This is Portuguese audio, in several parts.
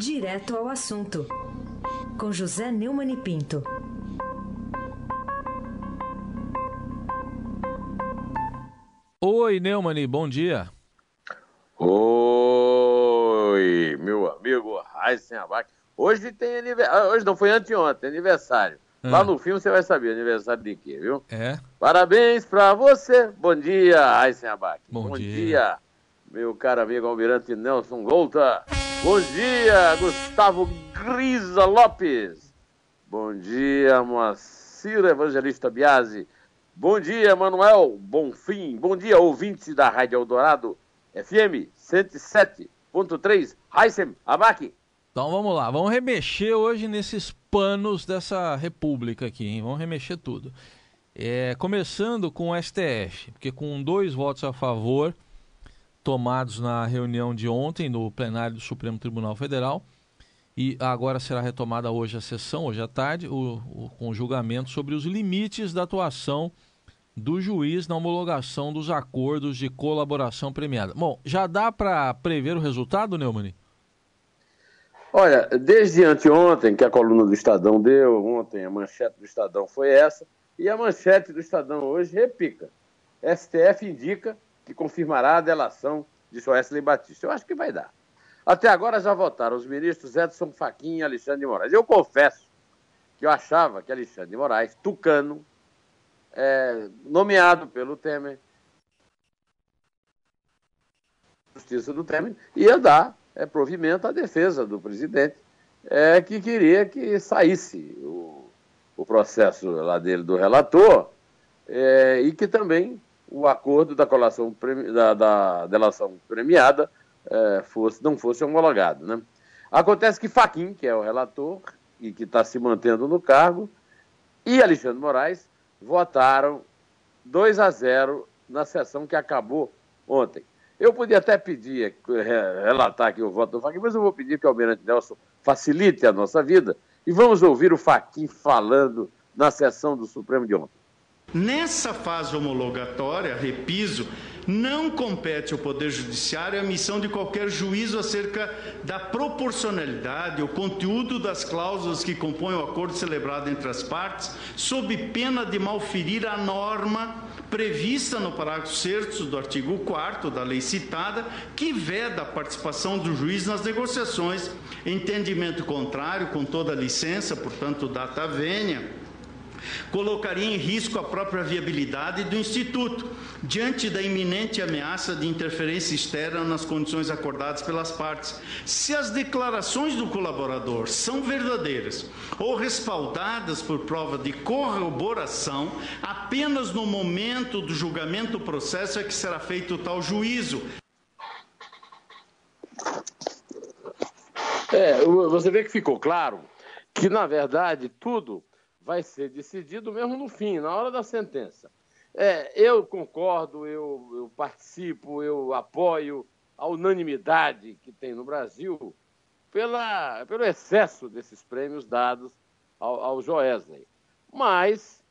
Direto ao assunto, com José Neumann e Pinto. Oi, Neumann, bom dia. Oi, meu amigo Raíssen Abac. Hoje tem aniversário. Hoje não foi anteontem, aniversário. Lá ah. no filme você vai saber aniversário de quê, viu? É. Parabéns pra você. Bom dia, Abac. Bom, Bom dia. dia. meu caro amigo Almirante Nelson Volta. Bom dia, Gustavo Grisa Lopes. Bom dia, Moacir Evangelista Biasi. Bom dia, Manuel Bonfim. Bom dia, ouvintes da Rádio Eldorado FM 107.3. Aysen Abac. Então vamos lá, vamos remexer hoje nesses panos dessa república aqui, hein? Vamos remexer tudo. É, começando com o STF, porque com dois votos a favor tomados na reunião de ontem no plenário do Supremo Tribunal Federal e agora será retomada hoje a sessão, hoje à tarde, o, o, com julgamento sobre os limites da atuação do juiz na homologação dos acordos de colaboração premiada. Bom, já dá para prever o resultado, Neumann? Olha, desde anteontem que a coluna do Estadão deu, ontem a manchete do Estadão foi essa, e a manchete do Estadão hoje repica. STF indica que confirmará a delação de Joesley Batista. Eu acho que vai dar. Até agora já votaram os ministros Edson Fachin e Alexandre de Moraes. Eu confesso que eu achava que Alexandre de Moraes, tucano, é, nomeado pelo Temer, justiça do Temer, ia dar é, provimento à defesa do presidente, é, que queria que saísse o, o processo lá dele do relator é, e que também o acordo da colação da, da delação premiada é, fosse, não fosse homologado. Né? Acontece que Faquim, que é o relator e que está se mantendo no cargo, e Alexandre Moraes votaram 2 a 0 na sessão que acabou ontem. Eu podia até pedir, relatar aqui o voto do Faquin, mas eu vou pedir que o Almirante Nelson facilite a nossa vida e vamos ouvir o Faquin falando na sessão do Supremo de ontem. Nessa fase homologatória, repiso, não compete ao Poder Judiciário a emissão de qualquer juízo acerca da proporcionalidade, o conteúdo das cláusulas que compõem o acordo celebrado entre as partes, sob pena de malferir a norma prevista no parágrafo 6 do artigo 4 da lei citada, que veda a participação do juiz nas negociações. Entendimento contrário, com toda licença, portanto, data vênia colocaria em risco a própria viabilidade do Instituto, diante da iminente ameaça de interferência externa nas condições acordadas pelas partes. Se as declarações do colaborador são verdadeiras ou respaldadas por prova de corroboração, apenas no momento do julgamento do processo é que será feito tal juízo. É, você vê que ficou claro que, na verdade, tudo vai ser decidido mesmo no fim, na hora da sentença. É, eu concordo, eu, eu, participo, eu apoio a unanimidade que tem no Brasil pela, pelo excesso desses prêmios dados ao, ao Joesley. Mas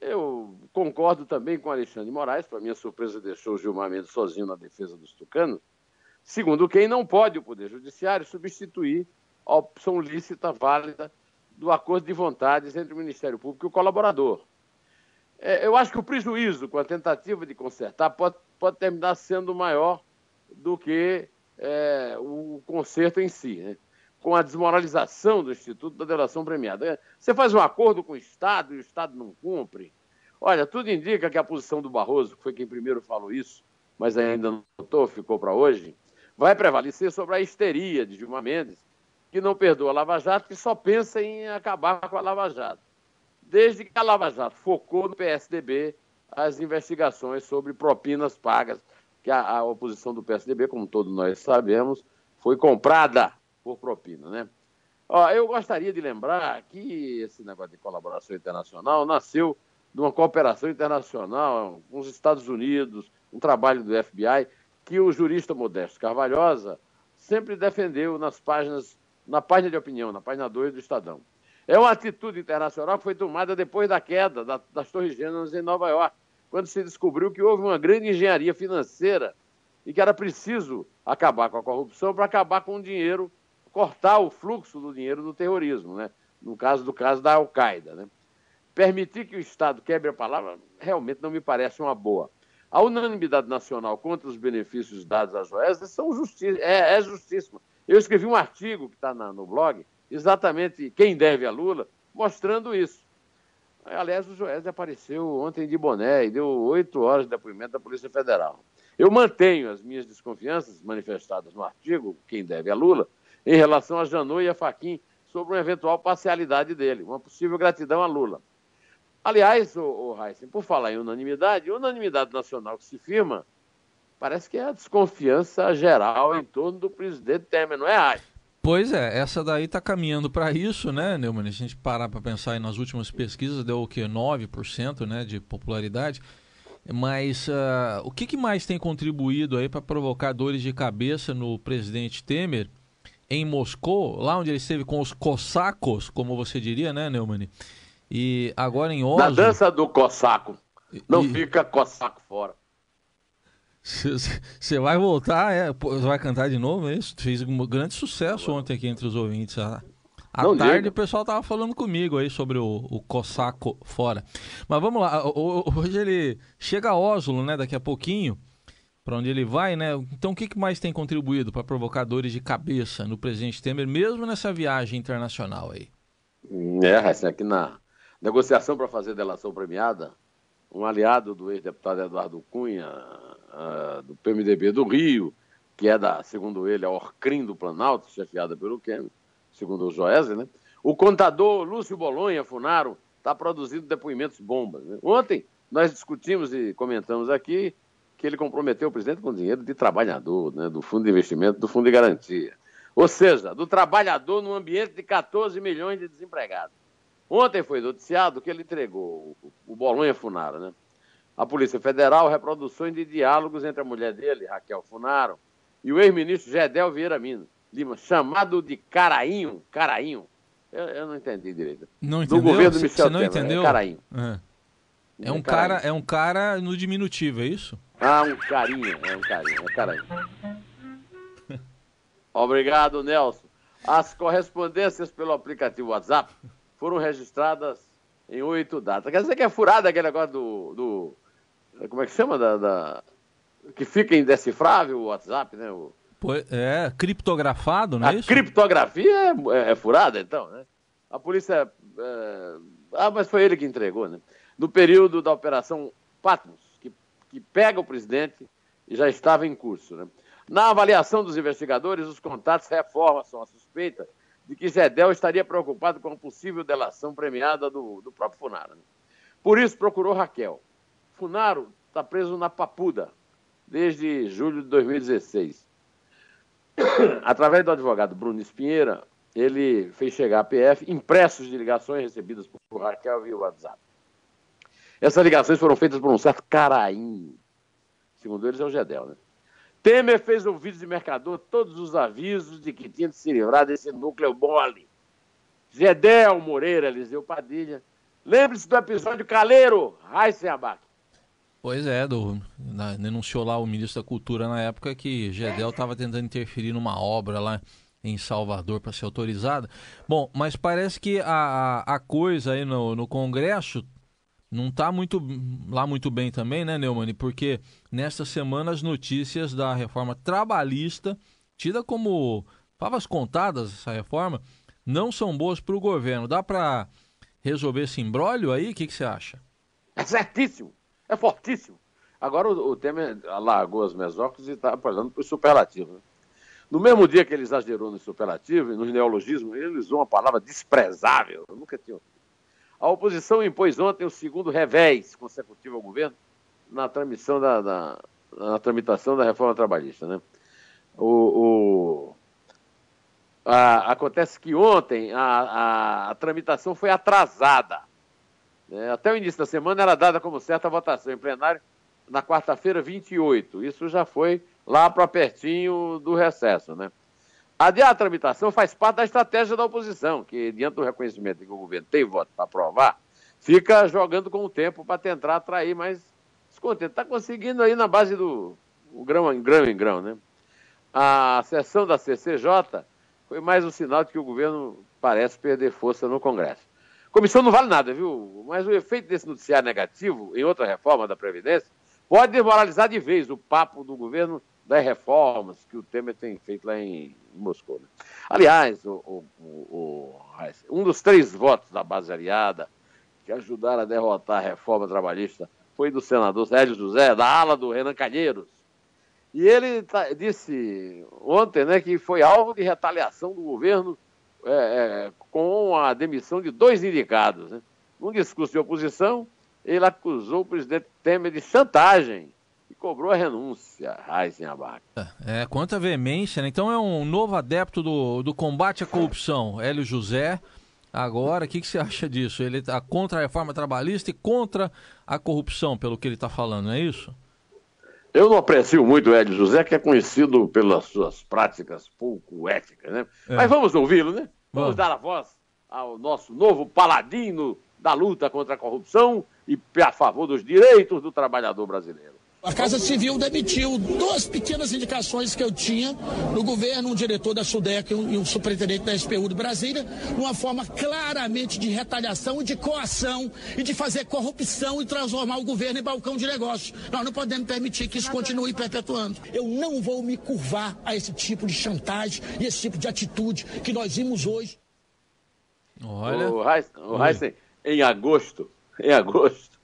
eu concordo também com Alexandre Moraes, para minha surpresa deixou o Gilmar Mendes sozinho na defesa dos tucanos, segundo quem não pode o Poder Judiciário substituir a opção lícita, válida, do acordo de vontades entre o Ministério Público e o colaborador. É, eu acho que o prejuízo com a tentativa de consertar pode, pode terminar sendo maior do que é, o conserto em si, né? com a desmoralização do Instituto da Delação Premiada. Você faz um acordo com o Estado e o Estado não cumpre. Olha, tudo indica que a posição do Barroso, que foi quem primeiro falou isso, mas ainda não notou, ficou para hoje, vai prevalecer sobre a histeria de Gilmar Mendes, que não perdoa a Lava Jato, que só pensa em acabar com a Lava Jato. Desde que a Lava Jato focou no PSDB as investigações sobre propinas pagas, que a, a oposição do PSDB, como todos nós sabemos, foi comprada por propina, né? Ó, eu gostaria de lembrar que esse negócio de colaboração internacional nasceu de uma cooperação internacional com os Estados Unidos, um trabalho do FBI, que o jurista Modesto Carvalhosa sempre defendeu nas páginas na página de opinião, na página 2 do Estadão. É uma atitude internacional que foi tomada depois da queda das Torres Gêmeas em Nova York, quando se descobriu que houve uma grande engenharia financeira e que era preciso acabar com a corrupção para acabar com o dinheiro cortar o fluxo do dinheiro do terrorismo, né? no caso do caso da Al-Qaeda. Né? Permitir que o Estado quebre a palavra realmente não me parece uma boa. A unanimidade nacional contra os benefícios dados às Joesley são justi é, é justíssima. Eu escrevi um artigo que está no blog, exatamente quem deve a Lula, mostrando isso. Aliás, o Joesley apareceu ontem de boné e deu oito horas de depoimento da Polícia Federal. Eu mantenho as minhas desconfianças manifestadas no artigo, quem deve a Lula, em relação a Janot e a Faquim sobre uma eventual parcialidade dele, uma possível gratidão a Lula. Aliás, o, o Heisen, por falar em unanimidade, unanimidade nacional que se firma, parece que é a desconfiança geral em torno do presidente Temer, não é, Heisen? Pois é, essa daí está caminhando para isso, né, Neumann? Se a gente parar para pensar aí nas últimas pesquisas, deu o quê? 9% né, de popularidade. Mas uh, o que, que, mais tem contribuído aí para provocar dores de cabeça no presidente Temer em Moscou, lá onde ele esteve com os cossacos, como você diria, né, Neumann? E agora em Oslo... Na dança do cossaco. Não e... fica cossaco fora. Você vai voltar, é, vai cantar de novo, é isso? Fez um grande sucesso ontem aqui entre os ouvintes. À tarde diga. o pessoal tava falando comigo aí sobre o, o Cossaco fora. Mas vamos lá, hoje ele chega a Oslo, né, daqui a pouquinho, para onde ele vai, né? Então o que, que mais tem contribuído para provocar dores de cabeça no presidente Temer, mesmo nessa viagem internacional aí? É, aqui na negociação para fazer delação premiada, um aliado do ex-deputado Eduardo Cunha, uh, do PMDB do Rio, que é da, segundo ele, a Orcrim do Planalto, chefiada pelo Kemi, segundo o Joese, né? O contador Lúcio Bolonha Funaro está produzindo depoimentos bombas. Né? Ontem nós discutimos e comentamos aqui que ele comprometeu o presidente com dinheiro de trabalhador, né? do fundo de investimento, do fundo de garantia. Ou seja, do trabalhador num ambiente de 14 milhões de desempregados. Ontem foi noticiado que ele entregou o Bolonha Funaro, né? a Polícia Federal reproduções de diálogos entre a mulher dele, Raquel Funaro, e o ex-ministro Gedel Vieira Lima, chamado de Carainho. Carainho. Eu, eu não entendi direito. Não entendeu? Do governo Michel Você não Temer, entendeu? É Carainho. É. É um, cara, é um cara no diminutivo, é isso? Ah, um carinho, é um carinho, é carinho. Obrigado, Nelson. As correspondências pelo aplicativo WhatsApp foram registradas em oito datas. Quer dizer que é furado aquele negócio do, do como é que chama? Da, da, que fica indecifrável o WhatsApp, né? O... É, criptografado, não é a isso? A criptografia é, é, é, furada, então, né? A polícia. É... Ah, mas foi ele que entregou, né? No período da Operação Patmos, que, que pega o presidente e já estava em curso, né? Na avaliação dos investigadores, os contatos reforçam a suspeita de que Gedel estaria preocupado com a possível delação premiada do, do próprio Funaro. Né? Por isso procurou Raquel. Funaro está preso na Papuda desde julho de 2016. Através do advogado Bruno Espinheira, ele fez chegar à PF impressos de ligações recebidas por Raquel via WhatsApp. Essas ligações foram feitas por um certo Caraim, segundo eles é o Gedel, né? Temer fez ouvidos de mercador todos os avisos de que tinha de se livrar desse núcleo mole. Gedel Moreira, Eliseu Padilha. Lembre-se do episódio Caleiro, Raíssen Abac. Pois é, do, na, denunciou lá o ministro da Cultura na época que Gedel estava tentando interferir numa obra lá em Salvador para ser autorizada. Bom, mas parece que a, a coisa aí no, no Congresso não está muito, lá muito bem também, né, Neumann? Porque nesta semana as notícias da reforma trabalhista, tida como favas contadas essa reforma, não são boas para o governo. Dá para resolver esse imbróglio aí? O que, você acha? É certíssimo. É fortíssimo. Agora o, o Temer largou as mesóclises e está apelando para o superlativo. Né? No mesmo dia que ele exagerou no superlativo e no neologismo, ele usou uma palavra desprezável. Eu nunca tinha ouvido. A oposição impôs ontem o segundo revés consecutivo ao governo na, transmissão da, da na tramitação da reforma trabalhista. Né? O, o a, acontece que ontem a, a, a tramitação foi atrasada é, até o início da semana era dada como certa a votação em plenário na quarta-feira, 28. Isso já foi lá para pertinho do recesso, né? Adiar a tramitação faz parte da estratégia da oposição, que, diante do reconhecimento que o governo tem voto para aprovar, fica jogando com o tempo para tentar atrair mais descontento. Está conseguindo aí na base do grão em grão em grão, né? A sessão da CCJ foi mais um sinal de que o governo parece perder força no Congresso. Comissão não vale nada, viu? Mas o efeito desse noticiário negativo, em outra reforma da Previdência, pode desmoralizar de vez o papo do governo das reformas que o Temer tem feito lá em, Moscou. Né? Aliás, o, o, o, um dos três votos da base aliada que ajudaram a derrotar a reforma trabalhista foi do senador Sérgio José, da ala do Renan Calheiros. E ele tá, disse ontem né, que foi alvo de retaliação do governo é, é, com a demissão de dois indicados. Né? Num discurso de oposição, ele acusou o presidente Temer de chantagem cobrou a renúncia, Raizen Abac. É, quanta veemência, né? Então é um novo adepto do, do combate à corrupção, Hélio José. Agora, o que, que você acha disso? Ele está contra a reforma trabalhista e contra a corrupção, pelo que ele está falando, não é isso? Eu não aprecio muito o Hélio José, que é conhecido pelas suas práticas pouco éticas, né? É. Mas vamos ouvi-lo, né? Vamos Bom. dar a voz ao nosso novo paladino da luta contra a corrupção e a favor dos direitos do trabalhador brasileiro. A Casa Civil demitiu duas pequenas indicações que eu tinha no governo, um diretor da SUDEC e um, superintendente da SPU de Brasília, numa forma claramente de retaliação e de coação e de fazer corrupção e transformar o governo em balcão de negócios. Nós não podemos permitir que isso continue perpetuando. Eu não vou me curvar a esse tipo de chantagem e esse tipo de atitude que nós vimos hoje. Olha. O Heisen, em agosto, em agosto,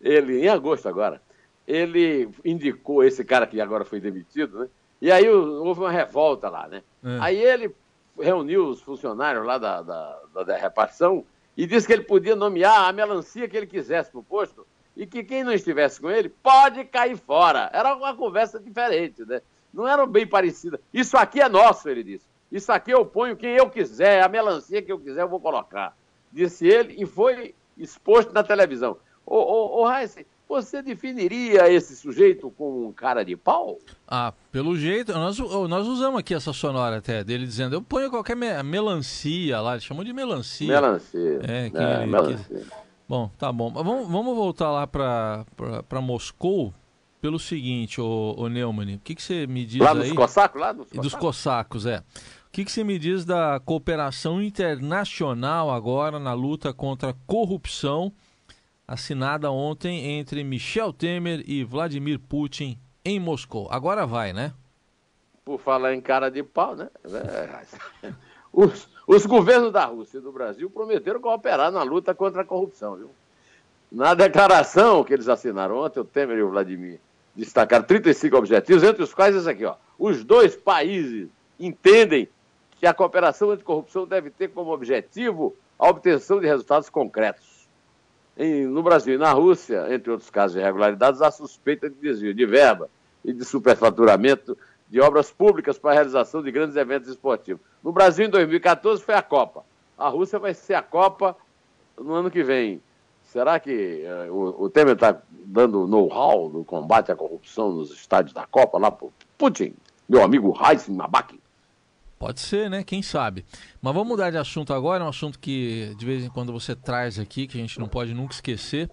ele, em agosto agora, ele indicou esse cara que agora foi demitido, né? E aí houve uma revolta lá, né? É. Aí ele reuniu os funcionários lá da, da, da, da, repartição e disse que ele podia nomear a melancia que ele quisesse para o posto e que quem não estivesse com ele pode cair fora. Era uma conversa diferente, né? Não era bem parecida. Isso aqui é nosso, ele disse. Isso aqui eu ponho quem eu quiser, a melancia que eu quiser eu vou colocar. Disse ele e foi exposto na televisão. Ô, ô, ô Heisen, você definiria esse sujeito como um cara de pau? Ah, pelo jeito, nós, nós usamos aqui essa sonora até dele dizendo, eu ponho qualquer me melancia lá, ele chamou de melancia. Melancia. É, que é, melancia. Que... Bom, tá bom. Vamos, vamos voltar lá para Moscou pelo seguinte, ô, ô Neumann, o que, que você me diz lá aí? Dos cossacos, lá dos cossacos? Dos cossacos, é. O que, que você me diz da cooperação internacional agora na luta contra a corrupção assinada ontem entre Michel Temer e Vladimir Putin em Moscou. Agora vai, né? Por falar em cara de pau, né? É, os, os governos da Rússia e do Brasil prometeram cooperar na luta contra a corrupção, viu? Na declaração que eles assinaram ontem, o Temer e o Vladimir destacaram 35 objetivos, entre os quais esse aqui, ó. Os dois países entendem que a cooperação anticorrupção deve ter como objetivo a obtenção de resultados concretos em, no Brasil e na Rússia, entre outros casos de irregularidades, há suspeita de desvio de verba e de superfaturamento de obras públicas para a realização de grandes eventos esportivos. No Brasil, em 2014, foi a Copa. A Rússia vai ser a Copa no ano que vem. Será que uh, o, o, Temer está dando know-how no combate à corrupção nos estádios da Copa lá para Putin, meu amigo Nabak? Pode ser, né? Quem sabe. Mas vamos mudar de assunto agora, um assunto que de vez em quando você traz aqui, que a gente não pode nunca esquecer.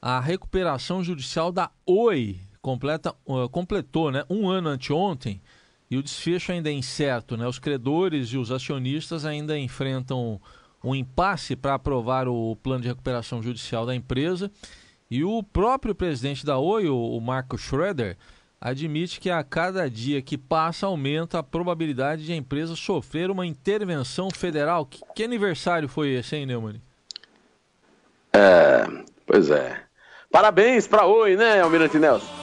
A recuperação judicial da Oi completa, uh, completou né, um ano anteontem e o desfecho ainda é incerto. Né? Os credores e os acionistas ainda enfrentam um impasse para aprovar o plano de recuperação judicial da empresa. E o próprio presidente da Oi, o Marco Schroeder, admite que a cada dia que passa aumenta a probabilidade de a empresa sofrer uma intervenção federal. Que, que aniversário foi esse, hein, Neumann? É, pois é. Parabéns para Oi, né, Almirante Nelson?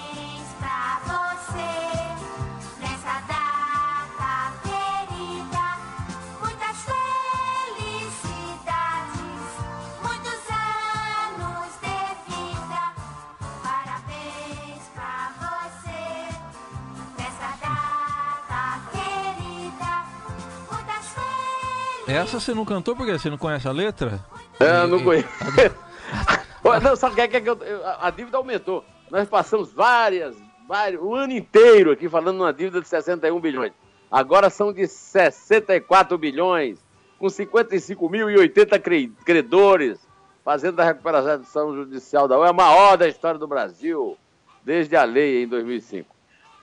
Essa você não cantou porque você não conhece a letra? É, não conheço. não, sabe o que é que eu, a dívida aumentou. Nós passamos várias, várias, o ano inteiro aqui falando numa dívida de 61 bilhões. Agora são de 64 bilhões, com 55.080 credores, fazendo a recuperação judicial da UE a maior da história do Brasil, desde a lei em 2005.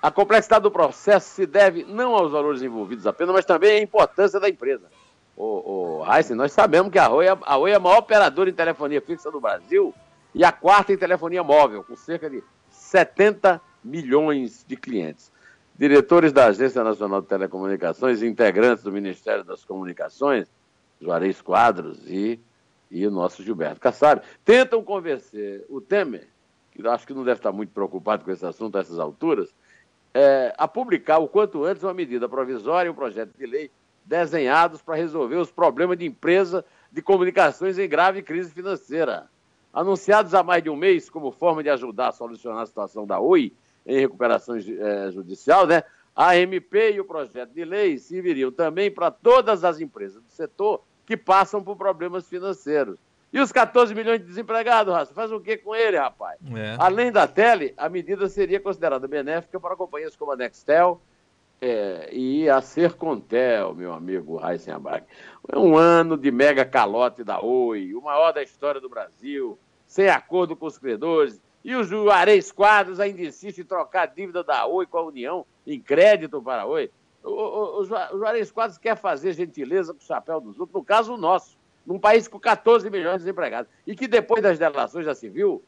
A complexidade do processo se deve não aos valores envolvidos apenas, mas também à importância da empresa. O, o Heisen, nós sabemos que a Oi, é, a Oi é a maior operadora em telefonia fixa do Brasil e a quarta em telefonia móvel, com cerca de 70 milhões de clientes. Diretores da Agência Nacional de Telecomunicações integrantes do Ministério das Comunicações, Juarez Quadros e, e o nosso Gilberto Kassab, tentam convencer o Temer, que acho que não deve estar muito preocupado com esse assunto a essas alturas, é, a publicar o quanto antes uma medida provisória um projeto de lei desenhados para resolver os problemas de empresa de comunicações em grave crise financeira. Anunciados há mais de um mês como forma de ajudar a solucionar a situação da Oi em recuperação é, judicial, né? A MP e o projeto de lei serviriam também para todas as empresas do setor que passam por problemas financeiros. E os 14 milhões de desempregados, Raça, faz o que com ele, rapaz? É. Além da tele, a medida seria considerada benéfica para companhias como a Nextel é, e a Sercontel, meu amigo Abac. É um ano de mega calote da Oi, o maior da história do Brasil, sem acordo com os credores. E o Juarez Quadros ainda insiste em trocar a dívida da Oi com a União em crédito para a Oi. O, o, o Juarez Quadros quer fazer gentileza com o chapéu dos outros, no caso o nosso num país com 14 milhões de desempregados. E que depois das delações se viu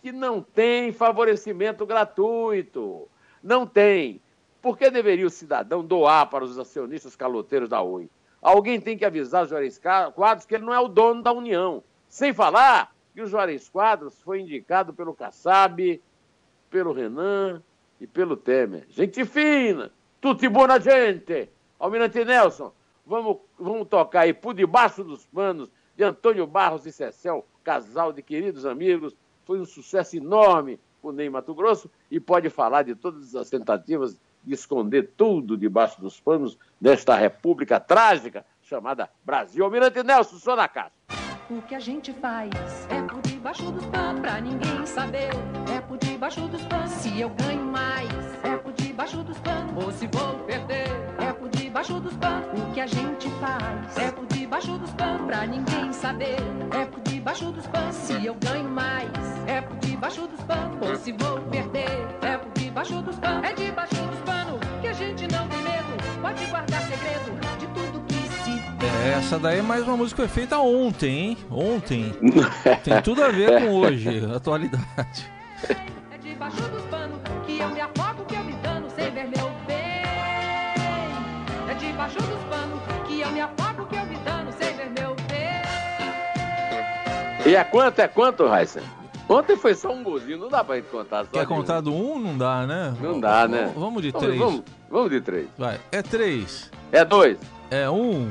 que não tem favorecimento gratuito. Não tem. Por que deveria o cidadão doar para os acionistas caloteiros da Oi? Alguém tem que avisar Juarez Quadros que ele não é o dono da União. Sem falar que o Juarez Quadros foi indicado pelo Kassab, pelo Renan e pelo Temer. Gente fina, tutti buona gente. Almirante Nelson, Vamos, vamos tocar aí por debaixo dos panos de Antônio Barros e Cecel, casal de queridos amigos. Foi um sucesso enorme o Ney Mato Grosso e pode falar de todas as tentativas de esconder tudo debaixo dos panos desta república trágica chamada Brasil. Almirante Nelson, só na casa. O que a gente faz é por debaixo dos panos pra ninguém saber. É por debaixo dos panos se eu ganho mais. É por debaixo dos panos ou se vou perder. É por debaixo dos panos o que a gente faz. É por debaixo dos panos pra ninguém saber. É por debaixo dos panos se eu ganho mais. É por debaixo dos panos ou se vou perder. É por debaixo dos panos. É debaixo essa daí é mais uma música que foi feita ontem, hein? Ontem. Tem tudo a ver com hoje, atualidade. É debaixo dos panos que eu me afogo, que eu me dano sem ver meu bem. É debaixo dos panos que eu me afogo, que eu me dano sem ver meu bem. E é quanto? É quanto, Raíssa? Ontem foi só um golzinho, não dá pra gente contar. Só Quer contar do um? Não dá, né? Não dá, né? Vamos de três. Vamos, vamos de três. Vai. É três. É dois. É um.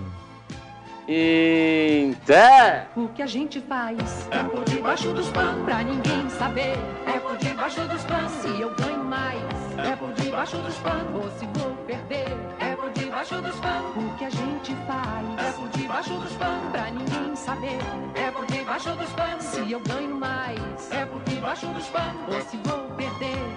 Inter. O que a gente faz é por debaixo dos panos pra ninguém saber. É por debaixo dos panos se eu ganho mais. É por debaixo dos panos ou se vou perder. É por debaixo dos panos o que a gente faz. É por debaixo dos panos pra ninguém saber. É por debaixo dos panos se eu ganho mais. É por debaixo dos panos ou se vou perder.